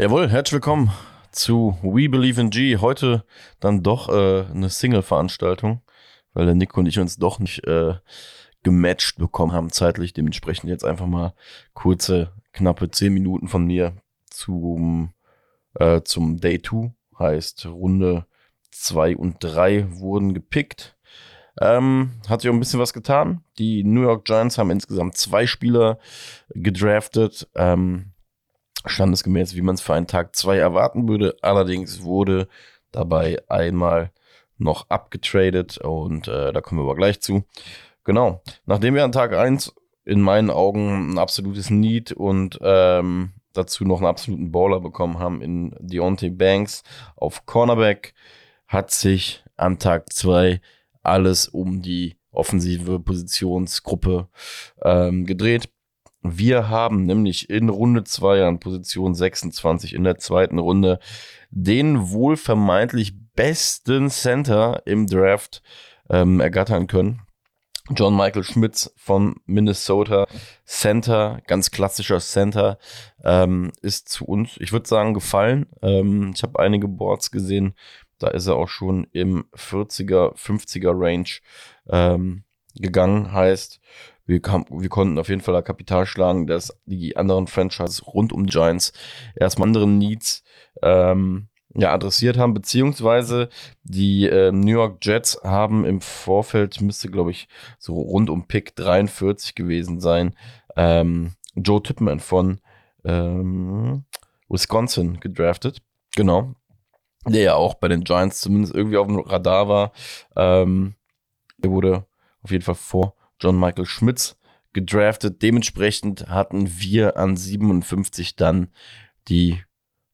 Jawohl, herzlich willkommen zu We Believe in G. Heute dann doch äh, eine Single-Veranstaltung, weil der Nico und ich uns doch nicht äh, gematcht bekommen haben zeitlich. Dementsprechend jetzt einfach mal kurze, knappe zehn Minuten von mir zum, äh, zum Day 2. Heißt, Runde 2 und 3 wurden gepickt. Ähm, hat sich auch ein bisschen was getan. Die New York Giants haben insgesamt zwei Spieler gedraftet. Ähm, standesgemäß, wie man es für einen Tag 2 erwarten würde. Allerdings wurde dabei einmal noch abgetradet und äh, da kommen wir aber gleich zu. Genau, nachdem wir an Tag 1 in meinen Augen ein absolutes Need und ähm, dazu noch einen absoluten Baller bekommen haben in Deontay Banks auf Cornerback, hat sich an Tag 2 alles um die offensive Positionsgruppe ähm, gedreht. Wir haben nämlich in Runde 2 an Position 26 in der zweiten Runde den wohl vermeintlich besten Center im Draft ähm, ergattern können. John Michael Schmitz von Minnesota Center, ganz klassischer Center, ähm, ist zu uns, ich würde sagen, gefallen. Ähm, ich habe einige Boards gesehen, da ist er auch schon im 40er, 50er Range ähm, gegangen. Heißt, wir, kam, wir konnten auf jeden Fall da Kapital schlagen, dass die anderen Franchises rund um Giants erstmal anderen Needs ähm, ja, adressiert haben, beziehungsweise die äh, New York Jets haben im Vorfeld, müsste glaube ich so rund um Pick 43 gewesen sein, ähm, Joe Tippmann von ähm, Wisconsin gedraftet. Genau. Der ja auch bei den Giants zumindest irgendwie auf dem Radar war. Ähm, der wurde auf jeden Fall vor John Michael Schmitz gedraftet. Dementsprechend hatten wir an 57 dann die,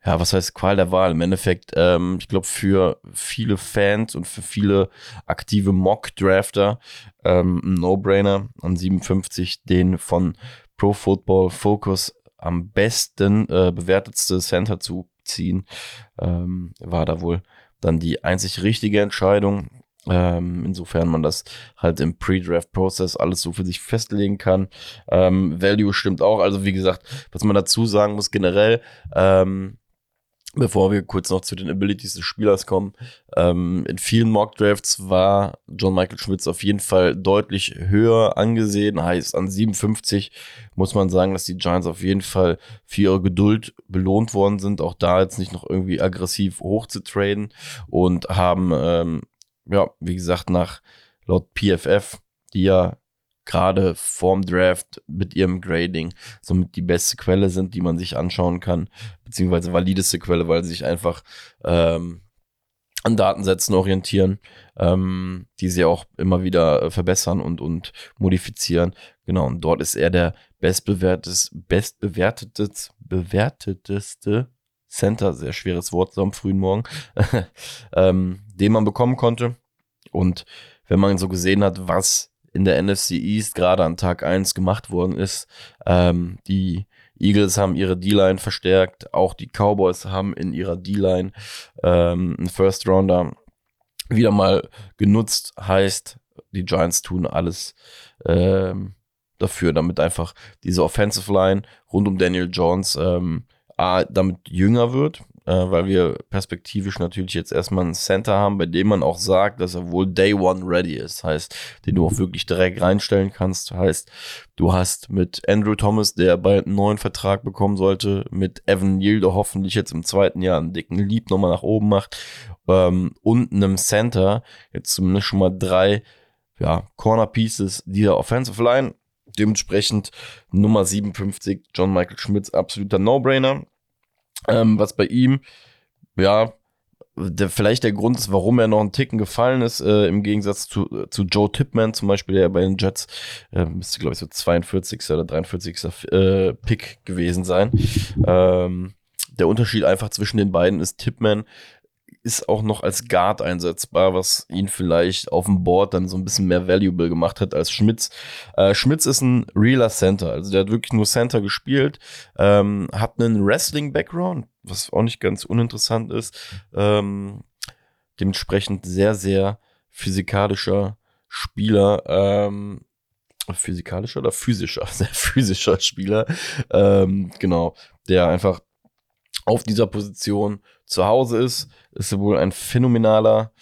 ja, was heißt Qual der Wahl? Im Endeffekt, ähm, ich glaube, für viele Fans und für viele aktive Mock-Drafter ähm, ein No-Brainer an 57 den von Pro Football Focus am besten äh, bewertetste Center zu ziehen, ähm, war da wohl dann die einzig richtige Entscheidung. Ähm, insofern man das halt im Pre-Draft-Prozess alles so für sich festlegen kann. Ähm, Value stimmt auch. Also wie gesagt, was man dazu sagen muss generell, ähm, bevor wir kurz noch zu den Abilities des Spielers kommen, ähm, in vielen Mock-Drafts war John Michael Schmitz auf jeden Fall deutlich höher angesehen. Heißt, an 57 muss man sagen, dass die Giants auf jeden Fall für ihre Geduld belohnt worden sind, auch da jetzt nicht noch irgendwie aggressiv hoch zu traden und haben ähm, ja, wie gesagt, nach laut PFF, die ja gerade vorm Draft mit ihrem Grading somit die beste Quelle sind, die man sich anschauen kann, beziehungsweise valideste Quelle, weil sie sich einfach ähm, an Datensätzen orientieren, ähm, die sie auch immer wieder äh, verbessern und, und modifizieren. Genau, und dort ist er der bestbewertetes, bestbewertetes, bewerteteste Center, sehr schweres Wort so am frühen Morgen, ähm, den man bekommen konnte. Und wenn man so gesehen hat, was in der NFC East gerade an Tag 1 gemacht worden ist, ähm, die Eagles haben ihre D-Line verstärkt, auch die Cowboys haben in ihrer D-Line ähm, einen First Rounder wieder mal genutzt, heißt, die Giants tun alles ähm, dafür, damit einfach diese Offensive Line rund um Daniel Jones ähm, A, damit jünger wird, äh, weil wir perspektivisch natürlich jetzt erstmal einen Center haben, bei dem man auch sagt, dass er wohl Day One ready ist. Heißt, den du auch wirklich direkt reinstellen kannst. Heißt, du hast mit Andrew Thomas, der bald einen neuen Vertrag bekommen sollte, mit Evan Neal, der hoffentlich jetzt im zweiten Jahr einen dicken Lieb nochmal nach oben macht, ähm, und einem Center, jetzt zumindest schon mal drei ja, Corner Pieces dieser Offensive Line. Dementsprechend Nummer 57, John Michael Schmitz, absoluter No-Brainer. Ähm, was bei ihm, ja, der, vielleicht der Grund ist, warum er noch einen Ticken gefallen ist, äh, im Gegensatz zu, zu Joe Tipman zum Beispiel, der bei den Jets äh, müsste, glaube ich, so 42. oder 43. Äh, Pick gewesen sein. Ähm, der Unterschied einfach zwischen den beiden ist, Tipman ist auch noch als Guard einsetzbar, was ihn vielleicht auf dem Board dann so ein bisschen mehr valuable gemacht hat als Schmitz. Äh, Schmitz ist ein realer Center, also der hat wirklich nur Center gespielt, ähm, hat einen Wrestling-Background, was auch nicht ganz uninteressant ist. Ähm, dementsprechend sehr, sehr physikalischer Spieler. Ähm, physikalischer oder physischer? Sehr physischer Spieler. Ähm, genau, der einfach auf dieser Position zu Hause ist. Ist wohl ein phänomenaler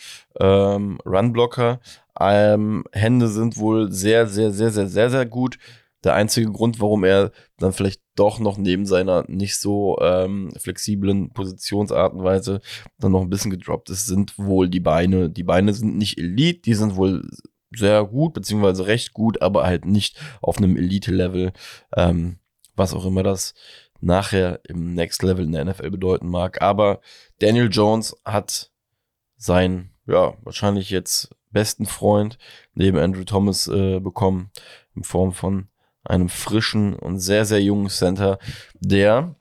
ähm, Runblocker. Ähm, Hände sind wohl sehr, sehr, sehr, sehr, sehr, sehr gut. Der einzige Grund, warum er dann vielleicht doch noch neben seiner nicht so ähm, flexiblen Positionsart und Weise dann noch ein bisschen gedroppt ist, sind wohl die Beine. Die Beine sind nicht Elite, die sind wohl sehr gut, beziehungsweise recht gut, aber halt nicht auf einem Elite-Level, ähm, was auch immer das nachher im Next Level in der NFL bedeuten mag. Aber Daniel Jones hat sein, ja, wahrscheinlich jetzt besten Freund neben Andrew Thomas äh, bekommen, in Form von einem frischen und sehr, sehr jungen Center, der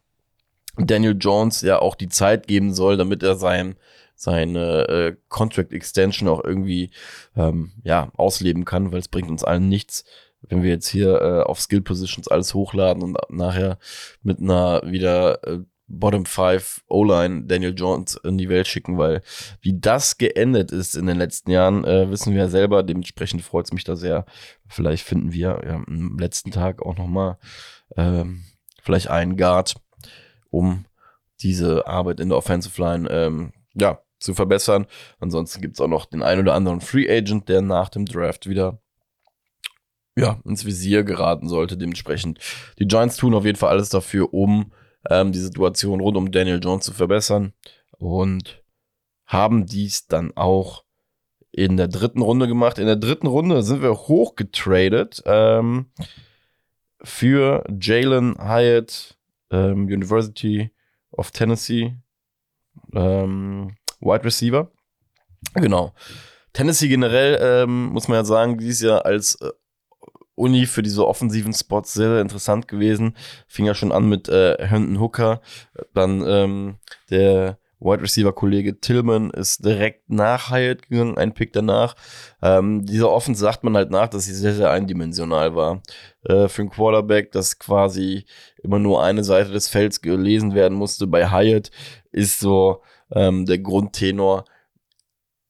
Daniel Jones ja auch die Zeit geben soll, damit er sein, seine äh, Contract Extension auch irgendwie ähm, ja, ausleben kann, weil es bringt uns allen nichts, wenn wir jetzt hier äh, auf Skill Positions alles hochladen und nachher mit einer wieder äh, Bottom 5 O-Line Daniel Jones in die Welt schicken, weil wie das geendet ist in den letzten Jahren, äh, wissen wir ja selber. Dementsprechend freut es mich da sehr. Vielleicht finden wir ja, am letzten Tag auch nochmal ähm, vielleicht einen Guard, um diese Arbeit in der Offensive Line ähm, ja, zu verbessern. Ansonsten gibt es auch noch den einen oder anderen Free Agent, der nach dem Draft wieder ja, ins Visier geraten sollte. Dementsprechend, die Giants tun auf jeden Fall alles dafür, um ähm, die Situation rund um Daniel Jones zu verbessern und haben dies dann auch in der dritten Runde gemacht. In der dritten Runde sind wir hochgetradet ähm, für Jalen Hyatt, ähm, University of Tennessee, ähm, Wide Receiver. Genau. Tennessee generell, ähm, muss man ja sagen, dieses Jahr als äh, Uni für diese offensiven Spots sehr, sehr interessant gewesen. Fing ja schon an mit äh, Herndon Hooker, dann ähm, der Wide Receiver Kollege Tillman ist direkt nach Hyatt gegangen, ein Pick danach. Ähm, dieser Offense sagt man halt nach, dass sie sehr, sehr eindimensional war. Äh, für einen Quarterback, dass quasi immer nur eine Seite des Felds gelesen werden musste. Bei Hyatt ist so ähm, der Grundtenor,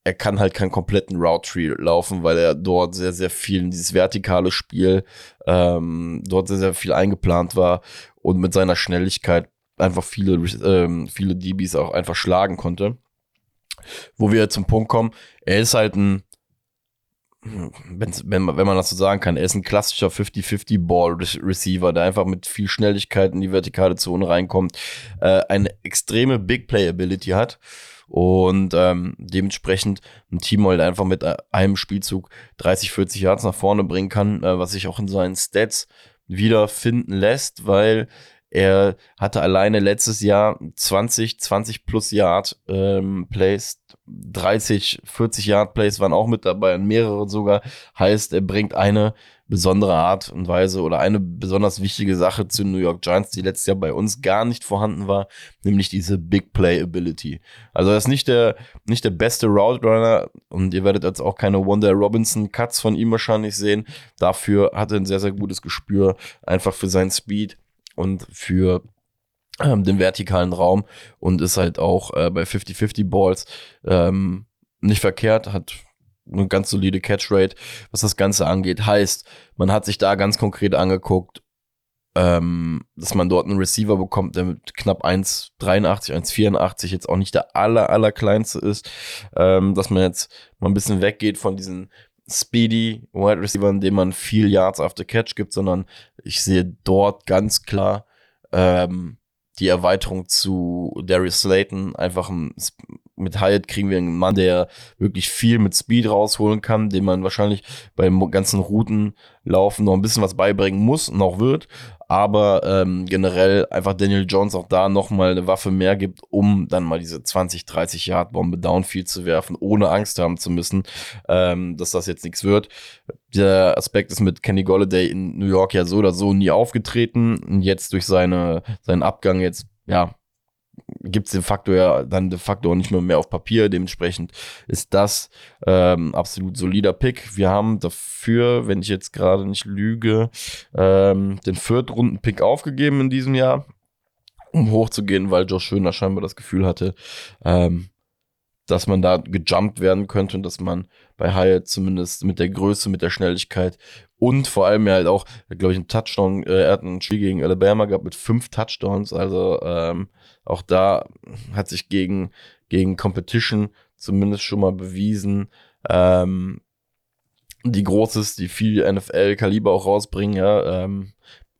er kann halt keinen kompletten Route Tree laufen, weil er dort sehr, sehr viel in dieses vertikale Spiel, ähm, dort sehr, sehr viel eingeplant war und mit seiner Schnelligkeit einfach viele, ähm, viele DBs auch einfach schlagen konnte. Wo wir zum Punkt kommen, er ist halt ein, wenn, wenn, man das so sagen kann, er ist ein klassischer 50-50 Ball Receiver, der einfach mit viel Schnelligkeit in die vertikale Zone reinkommt, äh, eine extreme Big Play Ability hat und ähm, dementsprechend ein Team halt einfach mit äh, einem Spielzug 30, 40 Yards nach vorne bringen kann, äh, was sich auch in seinen Stats wiederfinden lässt, weil er hatte alleine letztes Jahr 20, 20 plus Yard ähm, Plays, 30, 40 Yard Plays waren auch mit dabei und mehrere sogar. Heißt, er bringt eine besondere Art und Weise oder eine besonders wichtige Sache zu New York Giants, die letztes Jahr bei uns gar nicht vorhanden war, nämlich diese Big Play Ability. Also er ist nicht der, nicht der beste Route Runner und ihr werdet jetzt auch keine Wonder Robinson Cuts von ihm wahrscheinlich sehen. Dafür hat er ein sehr, sehr gutes Gespür, einfach für seinen Speed und für ähm, den vertikalen Raum und ist halt auch äh, bei 50-50 Balls ähm, nicht verkehrt, hat eine ganz solide Catchrate, was das Ganze angeht. Heißt, man hat sich da ganz konkret angeguckt, ähm, dass man dort einen Receiver bekommt, der mit knapp 1,83, 1,84 jetzt auch nicht der aller, aller kleinste ist, ähm, dass man jetzt mal ein bisschen weggeht von diesen Speedy Wide Receiver, in dem man viel Yards after Catch gibt, sondern ich sehe dort ganz klar ähm, die Erweiterung zu Darius Slayton. Einfach ein, mit Hyatt kriegen wir einen Mann, der wirklich viel mit Speed rausholen kann, dem man wahrscheinlich beim ganzen Routenlaufen noch ein bisschen was beibringen muss, noch wird, aber ähm, generell einfach Daniel Jones auch da nochmal eine Waffe mehr gibt, um dann mal diese 20, 30 Yard Bombe Downfield zu werfen, ohne Angst haben zu müssen, ähm, dass das jetzt nichts wird. Der Aspekt ist mit Kenny Golladay in New York ja so oder so nie aufgetreten und jetzt durch seine, seinen Abgang jetzt, ja, gibt es den Faktor ja dann de facto auch nicht mehr, mehr auf Papier. Dementsprechend ist das ähm, absolut solider Pick. Wir haben dafür, wenn ich jetzt gerade nicht lüge, ähm, den Viertrunden-Pick aufgegeben in diesem Jahr, um hochzugehen, weil Josh Schöner scheinbar das Gefühl hatte, ähm, dass man da gejumpt werden könnte und dass man bei Hyatt zumindest mit der Größe, mit der Schnelligkeit und vor allem ja halt auch, glaube ich, einen Touchdown, äh, er hat ein Spiel gegen Alabama gehabt mit fünf Touchdowns, also ähm, auch da hat sich gegen, gegen Competition zumindest schon mal bewiesen, ähm, die groß ist, die viel NFL-Kaliber auch rausbringen, ja, ähm,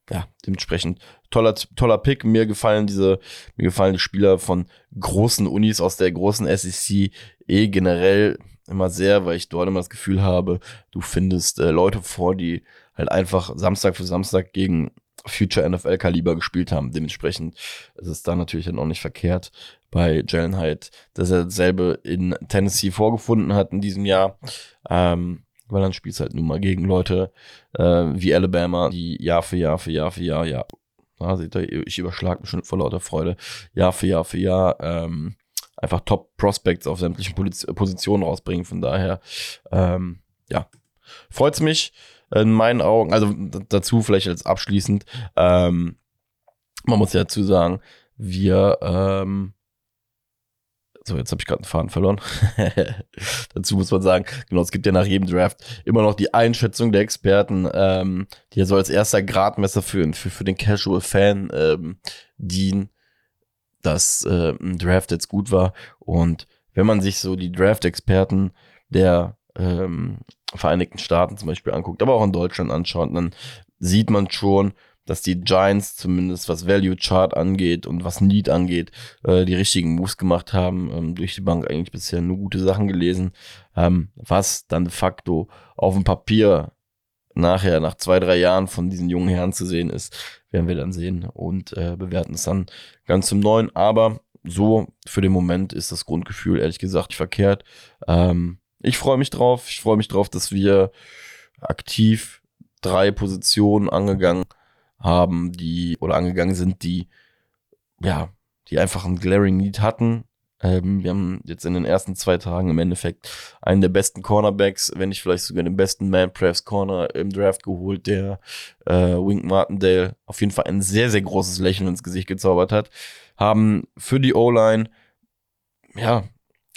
ja, dementsprechend toller, toller Pick. Mir gefallen diese, mir gefallen die Spieler von großen Unis aus der großen SEC eh generell immer sehr, weil ich dort immer das Gefühl habe, du findest äh, Leute vor, die halt einfach Samstag für Samstag gegen Future NFL-Kaliber gespielt haben. Dementsprechend ist es da natürlich dann auch nicht verkehrt bei Jalen Hyde, dass er dasselbe in Tennessee vorgefunden hat in diesem Jahr. Ähm, weil dann spielst halt nun mal gegen Leute äh, wie Alabama, die Jahr für Jahr für Jahr für Jahr, ja, da seht ihr, ich überschlag mich schon vor lauter Freude, Jahr für Jahr für Jahr ähm, einfach Top Prospects auf sämtlichen Positionen rausbringen. Von daher, ähm, ja, freut's mich in meinen Augen. Also dazu vielleicht als abschließend, ähm, man muss ja dazu sagen, wir ähm, so, jetzt habe ich gerade einen Faden verloren. Dazu muss man sagen, genau, es gibt ja nach jedem Draft immer noch die Einschätzung der Experten, ähm, die ja so als erster Gradmesser für, für, für den Casual-Fan ähm, dienen, dass äh, ein Draft jetzt gut war. Und wenn man sich so die Draft-Experten der ähm, Vereinigten Staaten zum Beispiel anguckt, aber auch in Deutschland anschaut, dann sieht man schon, dass die Giants zumindest was Value Chart angeht und was Need angeht, äh, die richtigen Moves gemacht haben. Ähm, durch die Bank eigentlich bisher nur gute Sachen gelesen. Ähm, was dann de facto auf dem Papier nachher, nach zwei, drei Jahren von diesen jungen Herren zu sehen ist, werden wir dann sehen und äh, bewerten es dann ganz zum Neuen. Aber so für den Moment ist das Grundgefühl ehrlich gesagt nicht verkehrt. Ähm, ich freue mich drauf. Ich freue mich drauf, dass wir aktiv drei Positionen angegangen haben, die oder angegangen sind, die ja, die einfach einen glaring Need hatten. Ähm, wir haben jetzt in den ersten zwei Tagen im Endeffekt einen der besten Cornerbacks, wenn nicht vielleicht sogar den besten Man Press Corner im Draft geholt, der äh, Wink Martindale auf jeden Fall ein sehr, sehr großes Lächeln ins Gesicht gezaubert hat. Haben für die O-Line ja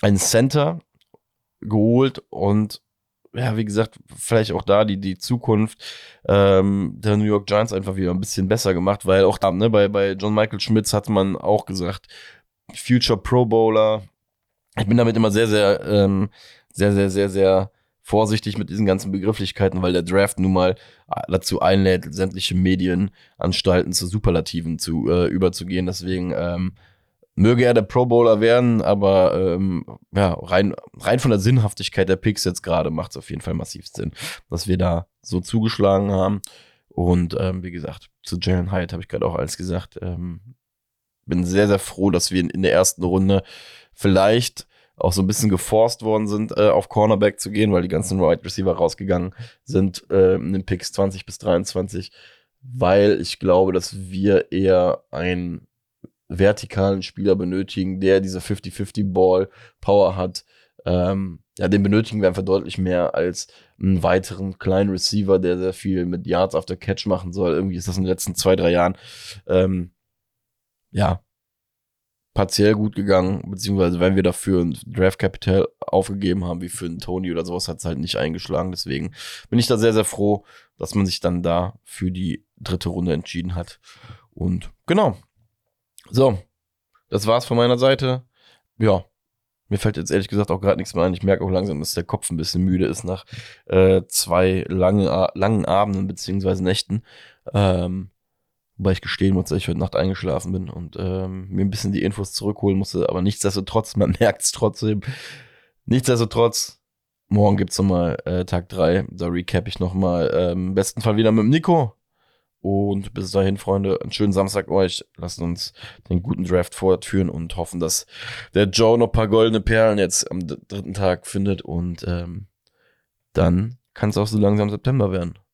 einen Center geholt und ja, wie gesagt, vielleicht auch da die, die Zukunft ähm, der New York Giants einfach wieder ein bisschen besser gemacht, weil auch da, ne, bei, bei John Michael Schmitz hat man auch gesagt, Future Pro Bowler. Ich bin damit immer sehr, sehr, ähm, sehr, sehr, sehr, sehr vorsichtig mit diesen ganzen Begrifflichkeiten, weil der Draft nun mal dazu einlädt, sämtliche Medienanstalten zu Superlativen zu äh, überzugehen. Deswegen ähm, möge er der Pro Bowler werden, aber ähm, ja, rein, rein von der Sinnhaftigkeit der Picks jetzt gerade macht es auf jeden Fall massiv Sinn, dass wir da so zugeschlagen haben. Und ähm, wie gesagt, zu Jalen Hyde habe ich gerade auch alles gesagt. Ähm, bin sehr, sehr froh, dass wir in der ersten Runde vielleicht auch so ein bisschen geforst worden sind, äh, auf Cornerback zu gehen, weil die ganzen Wide Receiver rausgegangen sind äh, in den Picks 20 bis 23, weil ich glaube, dass wir eher ein vertikalen Spieler benötigen, der diese 50-50-Ball-Power hat. Ähm, ja, den benötigen wir einfach deutlich mehr als einen weiteren kleinen Receiver, der sehr viel mit Yards after Catch machen soll. Irgendwie ist das in den letzten zwei, drei Jahren, ähm, ja, partiell gut gegangen, beziehungsweise wenn wir dafür ein Draft Capital aufgegeben haben, wie für einen Tony oder sowas, hat es halt nicht eingeschlagen. Deswegen bin ich da sehr, sehr froh, dass man sich dann da für die dritte Runde entschieden hat. Und genau, so, das war's von meiner Seite. Ja, mir fällt jetzt ehrlich gesagt auch gerade nichts mehr ein. Ich merke auch langsam, dass der Kopf ein bisschen müde ist nach äh, zwei langen, langen Abenden beziehungsweise Nächten. Ähm, wobei ich gestehen muss, dass ich heute Nacht eingeschlafen bin und ähm, mir ein bisschen die Infos zurückholen musste. Aber nichtsdestotrotz, man merkt es trotzdem. Nichtsdestotrotz, morgen gibt's nochmal äh, Tag drei. Da recap ich nochmal. Ähm, Im besten Fall wieder mit dem Nico. Und bis dahin, Freunde, einen schönen Samstag euch. Lasst uns den guten Draft fortführen und hoffen, dass der Joe noch ein paar goldene Perlen jetzt am dritten Tag findet. Und ähm, dann kann es auch so langsam September werden.